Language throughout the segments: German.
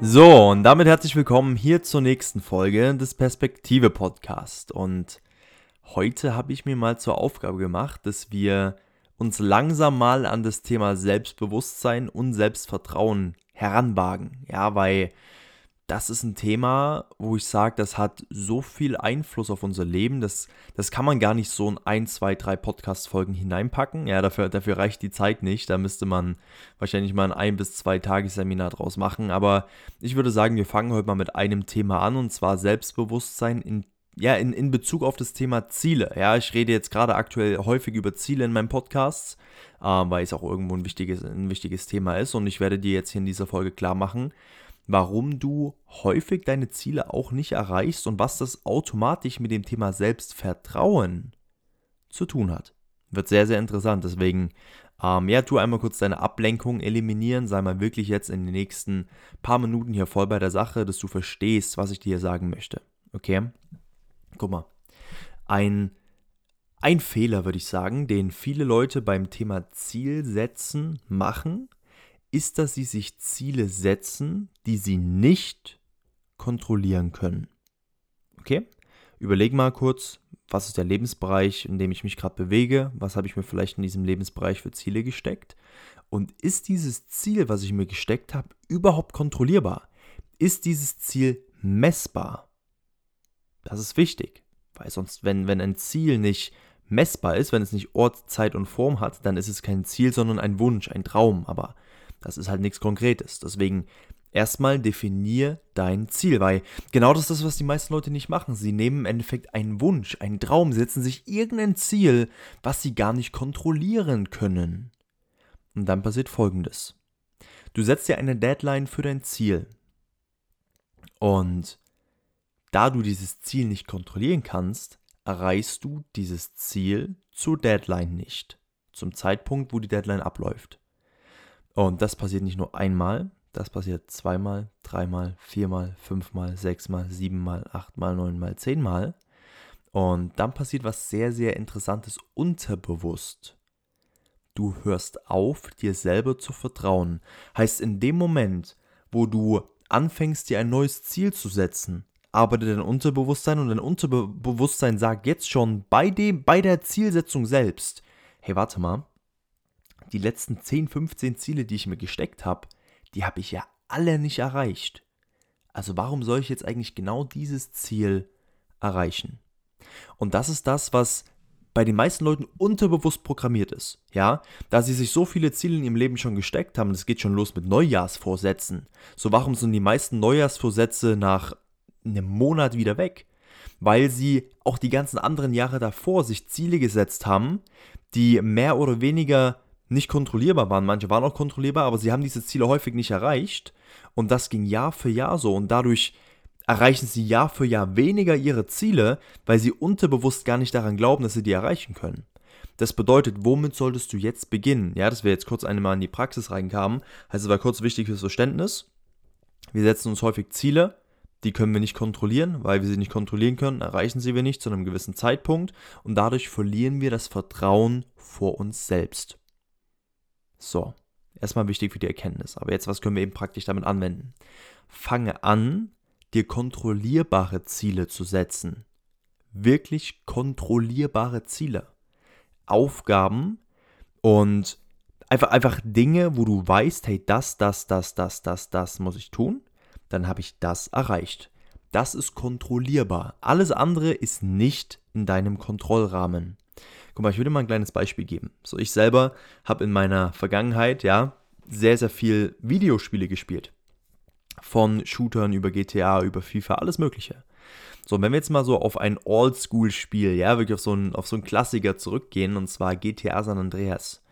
So, und damit herzlich willkommen hier zur nächsten Folge des Perspektive Podcast. Und heute habe ich mir mal zur Aufgabe gemacht, dass wir uns langsam mal an das Thema Selbstbewusstsein und Selbstvertrauen heranwagen. Ja, weil das ist ein Thema, wo ich sage, das hat so viel Einfluss auf unser Leben, das, das kann man gar nicht so in ein, zwei, drei Podcast-Folgen hineinpacken. Ja, dafür, dafür reicht die Zeit nicht. Da müsste man wahrscheinlich mal ein ein bis zwei Tagesseminar draus machen. Aber ich würde sagen, wir fangen heute mal mit einem Thema an und zwar Selbstbewusstsein in ja, in, in Bezug auf das Thema Ziele. Ja, ich rede jetzt gerade aktuell häufig über Ziele in meinem Podcast, äh, weil es auch irgendwo ein wichtiges, ein wichtiges Thema ist. Und ich werde dir jetzt hier in dieser Folge klar machen, warum du häufig deine Ziele auch nicht erreichst und was das automatisch mit dem Thema Selbstvertrauen zu tun hat. Wird sehr, sehr interessant. Deswegen, ähm, ja, tu einmal kurz deine Ablenkung eliminieren. Sei mal wirklich jetzt in den nächsten paar Minuten hier voll bei der Sache, dass du verstehst, was ich dir sagen möchte. Okay? Guck mal. Ein, ein Fehler, würde ich sagen, den viele Leute beim Thema Zielsetzen machen, ist, dass sie sich Ziele setzen, die sie nicht kontrollieren können. Okay? Überleg mal kurz, was ist der Lebensbereich, in dem ich mich gerade bewege? Was habe ich mir vielleicht in diesem Lebensbereich für Ziele gesteckt? Und ist dieses Ziel, was ich mir gesteckt habe, überhaupt kontrollierbar? Ist dieses Ziel messbar? Das ist wichtig, weil sonst, wenn, wenn ein Ziel nicht messbar ist, wenn es nicht Ort, Zeit und Form hat, dann ist es kein Ziel, sondern ein Wunsch, ein Traum. Aber das ist halt nichts Konkretes. Deswegen erstmal definier dein Ziel, weil genau das ist das, was die meisten Leute nicht machen. Sie nehmen im Endeffekt einen Wunsch, einen Traum, setzen sich irgendein Ziel, was sie gar nicht kontrollieren können. Und dann passiert folgendes. Du setzt dir eine Deadline für dein Ziel. Und da du dieses Ziel nicht kontrollieren kannst, erreichst du dieses Ziel zur Deadline nicht. Zum Zeitpunkt, wo die Deadline abläuft. Und das passiert nicht nur einmal, das passiert zweimal, dreimal, viermal, fünfmal, sechsmal, siebenmal, achtmal, neunmal, zehnmal. Und dann passiert was sehr, sehr Interessantes unterbewusst. Du hörst auf, dir selber zu vertrauen. Heißt, in dem Moment, wo du anfängst, dir ein neues Ziel zu setzen, arbeitet dein Unterbewusstsein und dein Unterbewusstsein sagt jetzt schon bei, dem, bei der Zielsetzung selbst, hey, warte mal, die letzten 10, 15 Ziele, die ich mir gesteckt habe, die habe ich ja alle nicht erreicht. Also warum soll ich jetzt eigentlich genau dieses Ziel erreichen? Und das ist das, was bei den meisten Leuten unterbewusst programmiert ist. Ja, da sie sich so viele Ziele in ihrem Leben schon gesteckt haben, es geht schon los mit Neujahrsvorsätzen. So warum sind die meisten Neujahrsvorsätze nach einem Monat wieder weg? Weil sie auch die ganzen anderen Jahre davor sich Ziele gesetzt haben, die mehr oder weniger nicht kontrollierbar waren. Manche waren auch kontrollierbar, aber sie haben diese Ziele häufig nicht erreicht. Und das ging Jahr für Jahr so. Und dadurch erreichen sie Jahr für Jahr weniger ihre Ziele, weil sie unterbewusst gar nicht daran glauben, dass sie die erreichen können. Das bedeutet, womit solltest du jetzt beginnen? Ja, dass wir jetzt kurz einmal in die Praxis reinkamen. Also es war kurz wichtig fürs Verständnis. Wir setzen uns häufig Ziele, die können wir nicht kontrollieren, weil wir sie nicht kontrollieren können, erreichen sie wir nicht zu einem gewissen Zeitpunkt und dadurch verlieren wir das Vertrauen vor uns selbst. So, erstmal wichtig für die Erkenntnis. Aber jetzt, was können wir eben praktisch damit anwenden? Fange an, dir kontrollierbare Ziele zu setzen. Wirklich kontrollierbare Ziele. Aufgaben und einfach, einfach Dinge, wo du weißt, hey, das, das, das, das, das, das muss ich tun. Dann habe ich das erreicht. Das ist kontrollierbar. Alles andere ist nicht in deinem Kontrollrahmen. Guck mal, ich würde mal ein kleines Beispiel geben. So, ich selber habe in meiner Vergangenheit, ja, sehr, sehr viel Videospiele gespielt. Von Shootern über GTA, über FIFA, alles Mögliche. So, wenn wir jetzt mal so auf ein Oldschool-Spiel, ja, wirklich auf so, einen, auf so einen Klassiker zurückgehen, und zwar GTA San Andreas.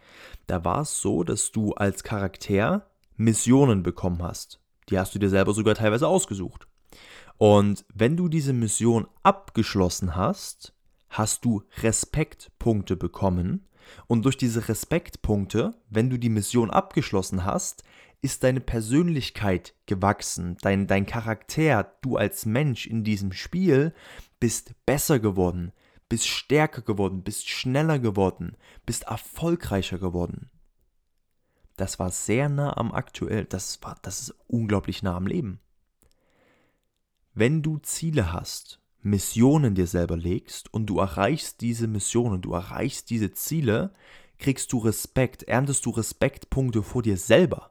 Da war es so, dass du als Charakter Missionen bekommen hast. Die hast du dir selber sogar teilweise ausgesucht. Und wenn du diese Mission abgeschlossen hast, hast du Respektpunkte bekommen. Und durch diese Respektpunkte, wenn du die Mission abgeschlossen hast, ist deine Persönlichkeit gewachsen, dein, dein Charakter, du als Mensch in diesem Spiel bist besser geworden, bist stärker geworden, bist schneller geworden, bist erfolgreicher geworden. das war sehr nah am aktuell, das war, das ist unglaublich nah am Leben. Wenn du Ziele hast, Missionen dir selber legst und du erreichst diese Missionen, du erreichst diese Ziele, kriegst du Respekt, erntest du Respektpunkte vor dir selber.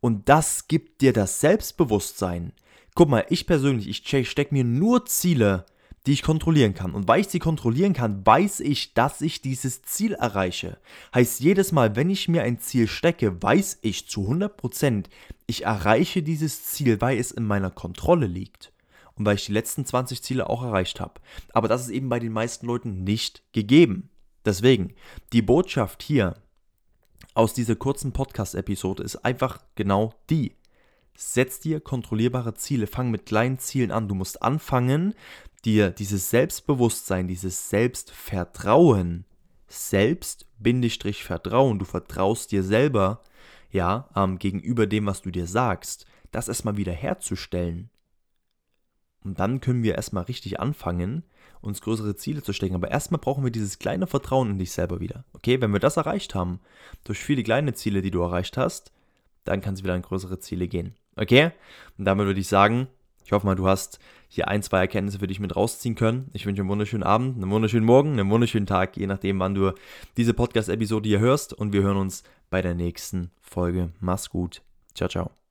Und das gibt dir das Selbstbewusstsein. Guck mal, ich persönlich, ich stecke mir nur Ziele, die ich kontrollieren kann. Und weil ich sie kontrollieren kann, weiß ich, dass ich dieses Ziel erreiche. Heißt, jedes Mal, wenn ich mir ein Ziel stecke, weiß ich zu 100%, ich erreiche dieses Ziel, weil es in meiner Kontrolle liegt. Und weil ich die letzten 20 Ziele auch erreicht habe. Aber das ist eben bei den meisten Leuten nicht gegeben. Deswegen, die Botschaft hier aus dieser kurzen Podcast-Episode ist einfach genau die. Setz dir kontrollierbare Ziele, fang mit kleinen Zielen an. Du musst anfangen, dir dieses Selbstbewusstsein, dieses Selbstvertrauen, Selbst-Vertrauen, du vertraust dir selber, ja, ähm, gegenüber dem, was du dir sagst, das erstmal wieder herzustellen. Und dann können wir erstmal richtig anfangen, uns größere Ziele zu stecken. Aber erstmal brauchen wir dieses kleine Vertrauen in dich selber wieder. Okay, wenn wir das erreicht haben, durch viele kleine Ziele, die du erreicht hast, dann kann es wieder an größere Ziele gehen. Okay? Und damit würde ich sagen, ich hoffe mal, du hast hier ein, zwei Erkenntnisse für dich mit rausziehen können. Ich wünsche einen wunderschönen Abend, einen wunderschönen Morgen, einen wunderschönen Tag, je nachdem, wann du diese Podcast-Episode hier hörst. Und wir hören uns bei der nächsten Folge. Mach's gut. Ciao, ciao.